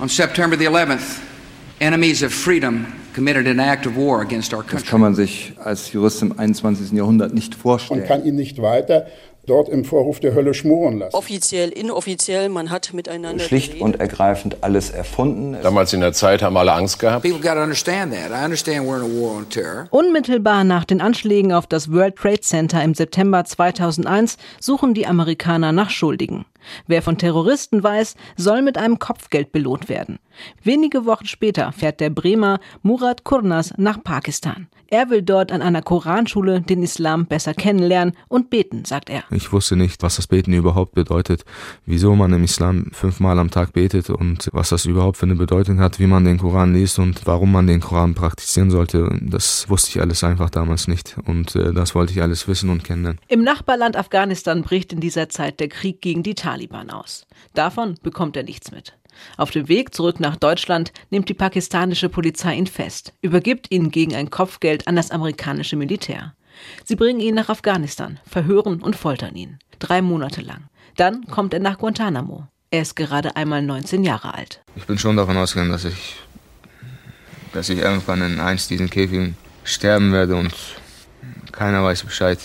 On September the 11th, enemies of freedom committed an act of war against our country. Das kann man sich als Jurist im 21. Jahrhundert nicht vorstellen. Man kann ihn nicht weiter dort im Vorhof der Hölle schmoren lassen. Offiziell, inoffiziell, man hat miteinander Schlicht geredet. und ergreifend alles erfunden. Damals in der Zeit haben alle Angst gehabt. People got to understand that. I understand we're in a war on terror. Unmittelbar nach den Anschlägen auf das World Trade Center im September 2001 suchen die Amerikaner nach Schuldigen. Wer von Terroristen weiß, soll mit einem Kopfgeld belohnt werden. Wenige Wochen später fährt der Bremer Murat Kurnas nach Pakistan. Er will dort an einer Koranschule den Islam besser kennenlernen und beten, sagt er. Ich wusste nicht, was das Beten überhaupt bedeutet, wieso man im Islam fünfmal am Tag betet und was das überhaupt für eine Bedeutung hat, wie man den Koran liest und warum man den Koran praktizieren sollte. Das wusste ich alles einfach damals nicht und äh, das wollte ich alles wissen und kennenlernen. Im Nachbarland Afghanistan bricht in dieser Zeit der Krieg gegen die Taliban aus. Davon bekommt er nichts mit. Auf dem Weg zurück nach Deutschland nimmt die pakistanische Polizei ihn fest, übergibt ihn gegen ein Kopfgeld an das amerikanische Militär. Sie bringen ihn nach Afghanistan, verhören und foltern ihn. Drei Monate lang. Dann kommt er nach Guantanamo. Er ist gerade einmal 19 Jahre alt. Ich bin schon davon ausgegangen, dass ich, dass ich irgendwann in eins diesen Käfigen sterben werde und keiner weiß Bescheid.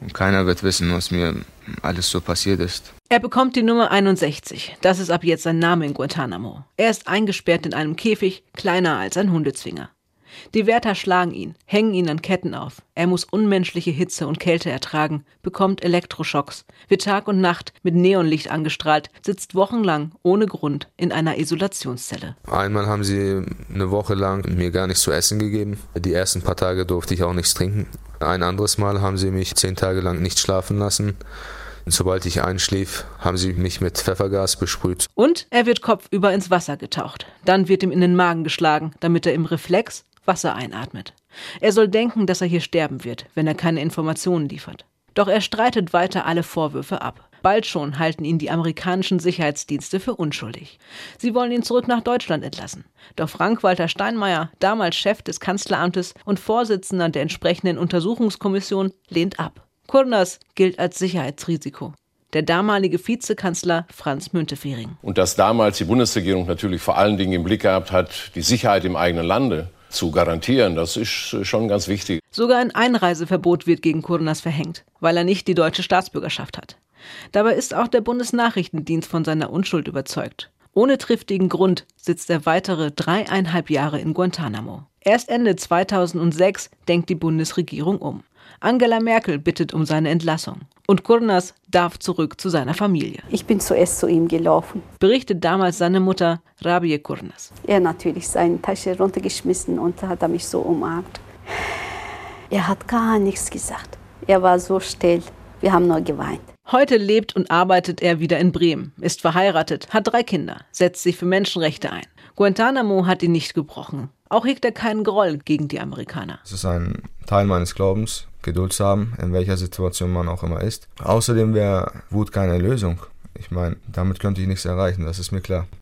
Und keiner wird wissen, was mir alles so passiert ist. Er bekommt die Nummer 61. Das ist ab jetzt sein Name in Guantanamo. Er ist eingesperrt in einem Käfig, kleiner als ein Hundezwinger. Die Wärter schlagen ihn, hängen ihn an Ketten auf. Er muss unmenschliche Hitze und Kälte ertragen, bekommt Elektroschocks, wird Tag und Nacht mit Neonlicht angestrahlt, sitzt wochenlang ohne Grund in einer Isolationszelle. Einmal haben sie eine Woche lang mir gar nichts zu essen gegeben. Die ersten paar Tage durfte ich auch nichts trinken. Ein anderes Mal haben sie mich zehn Tage lang nicht schlafen lassen. Und sobald ich einschlief, haben sie mich mit Pfeffergas besprüht. Und er wird kopfüber ins Wasser getaucht. Dann wird ihm in den Magen geschlagen, damit er im Reflex Wasser einatmet. Er soll denken, dass er hier sterben wird, wenn er keine Informationen liefert. Doch er streitet weiter alle Vorwürfe ab. Bald schon halten ihn die amerikanischen Sicherheitsdienste für unschuldig. Sie wollen ihn zurück nach Deutschland entlassen. Doch Frank-Walter Steinmeier, damals Chef des Kanzleramtes und Vorsitzender der entsprechenden Untersuchungskommission, lehnt ab. Kurnas gilt als Sicherheitsrisiko. Der damalige Vizekanzler Franz Müntefering. Und dass damals die Bundesregierung natürlich vor allen Dingen im Blick gehabt hat, die Sicherheit im eigenen Lande zu garantieren, das ist schon ganz wichtig. Sogar ein Einreiseverbot wird gegen Kurnas verhängt, weil er nicht die deutsche Staatsbürgerschaft hat. Dabei ist auch der Bundesnachrichtendienst von seiner Unschuld überzeugt. Ohne triftigen Grund sitzt er weitere dreieinhalb Jahre in Guantanamo. Erst Ende 2006 denkt die Bundesregierung um. Angela Merkel bittet um seine Entlassung. Und Kurnas darf zurück zu seiner Familie. Ich bin zuerst zu ihm gelaufen. Berichtet damals seine Mutter Rabie Kurnas. Er natürlich seine Tasche runtergeschmissen und hat mich so umarmt. Er hat gar nichts gesagt. Er war so still. Wir haben nur geweint. Heute lebt und arbeitet er wieder in Bremen, ist verheiratet, hat drei Kinder, setzt sich für Menschenrechte ein. Guantanamo hat ihn nicht gebrochen. Auch hegt er keinen Groll gegen die Amerikaner. Es ist ein Teil meines Glaubens, Geduld zu haben, in welcher Situation man auch immer ist. Außerdem wäre Wut keine Lösung. Ich meine, damit könnte ich nichts erreichen, das ist mir klar.